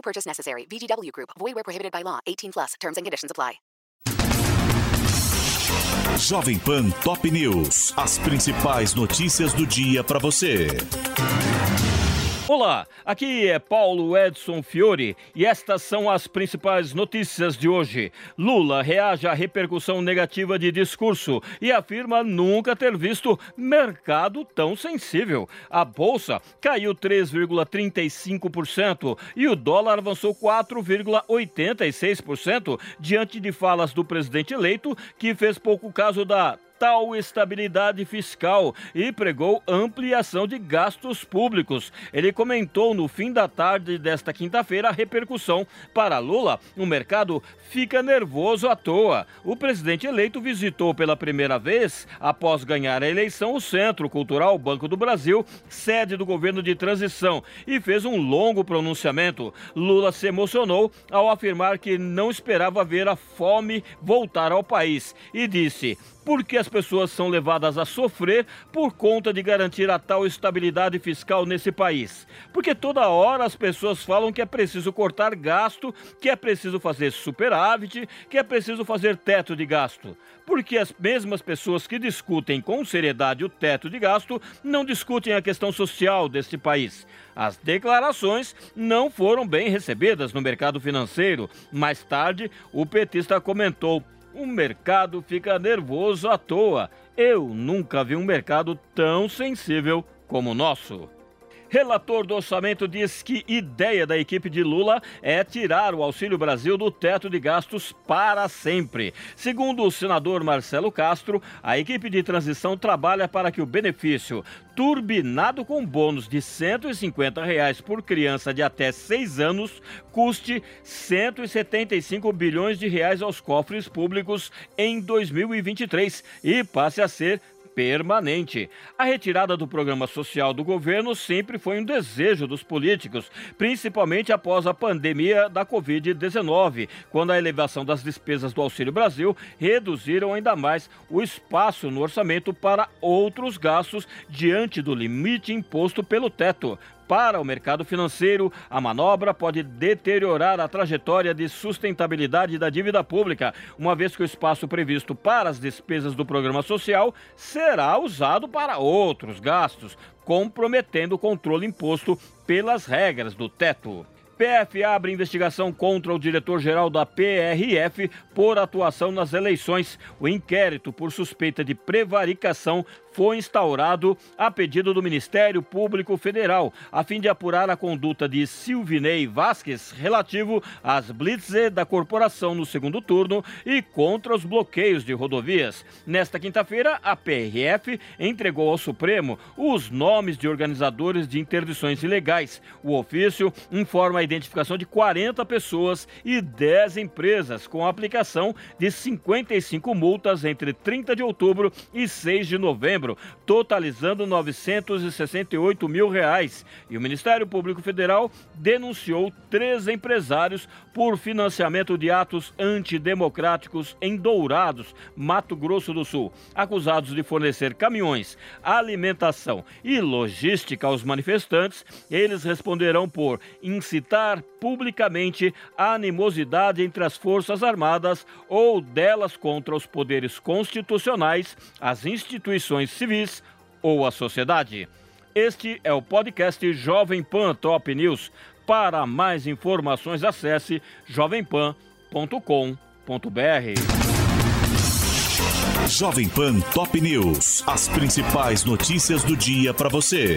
No purchase necessary. VGW Group. Void where prohibited by law. 18 plus. Terms and conditions apply. Jovem Pan Top News. As principais notícias do dia para você. Olá, aqui é Paulo Edson Fiore e estas são as principais notícias de hoje. Lula reage à repercussão negativa de discurso e afirma nunca ter visto mercado tão sensível. A bolsa caiu 3,35% e o dólar avançou 4,86% diante de falas do presidente eleito, que fez pouco caso da total estabilidade fiscal e pregou ampliação de gastos públicos. Ele comentou no fim da tarde desta quinta-feira a repercussão para Lula. O mercado fica nervoso à toa. O presidente eleito visitou pela primeira vez, após ganhar a eleição, o Centro Cultural Banco do Brasil, sede do governo de transição, e fez um longo pronunciamento. Lula se emocionou ao afirmar que não esperava ver a fome voltar ao país e disse: porque as pessoas são levadas a sofrer por conta de garantir a tal estabilidade fiscal nesse país. Porque toda hora as pessoas falam que é preciso cortar gasto, que é preciso fazer superávit, que é preciso fazer teto de gasto. Porque as mesmas pessoas que discutem com seriedade o teto de gasto não discutem a questão social deste país. As declarações não foram bem recebidas no mercado financeiro. Mais tarde, o petista comentou o mercado fica nervoso à toa. Eu nunca vi um mercado tão sensível como o nosso. Relator do orçamento diz que ideia da equipe de Lula é tirar o Auxílio Brasil do teto de gastos para sempre. Segundo o senador Marcelo Castro, a equipe de transição trabalha para que o benefício, turbinado com bônus de 150 reais por criança de até 6 anos, custe 175 bilhões de reais aos cofres públicos em 2023 e passe a ser permanente. A retirada do programa social do governo sempre foi um desejo dos políticos, principalmente após a pandemia da Covid-19, quando a elevação das despesas do Auxílio Brasil reduziram ainda mais o espaço no orçamento para outros gastos diante do limite imposto pelo teto. Para o mercado financeiro, a manobra pode deteriorar a trajetória de sustentabilidade da dívida pública, uma vez que o espaço previsto para as despesas do programa social será usado para outros gastos, comprometendo o controle imposto pelas regras do teto. PF abre investigação contra o diretor-geral da PRF por atuação nas eleições. O inquérito por suspeita de prevaricação foi instaurado a pedido do Ministério Público Federal, a fim de apurar a conduta de Silvinei Vasques relativo às blitz da corporação no segundo turno e contra os bloqueios de rodovias. Nesta quinta-feira, a PRF entregou ao Supremo os nomes de organizadores de interdições ilegais. O ofício informa a identificação de 40 pessoas e 10 empresas, com aplicação de 55 multas entre 30 de outubro e 6 de novembro novembro, totalizando 968 mil reais. E o Ministério Público Federal denunciou três empresários por financiamento de atos antidemocráticos em Dourados, Mato Grosso do Sul, acusados de fornecer caminhões, alimentação e logística aos manifestantes. Eles responderão por incitar publicamente a animosidade entre as Forças Armadas ou delas contra os poderes constitucionais, as instituições civis ou a sociedade. Este é o podcast Jovem Pan Top News. Para mais informações, acesse jovempan.com.br. Jovem Pan Top News. As principais notícias do dia para você.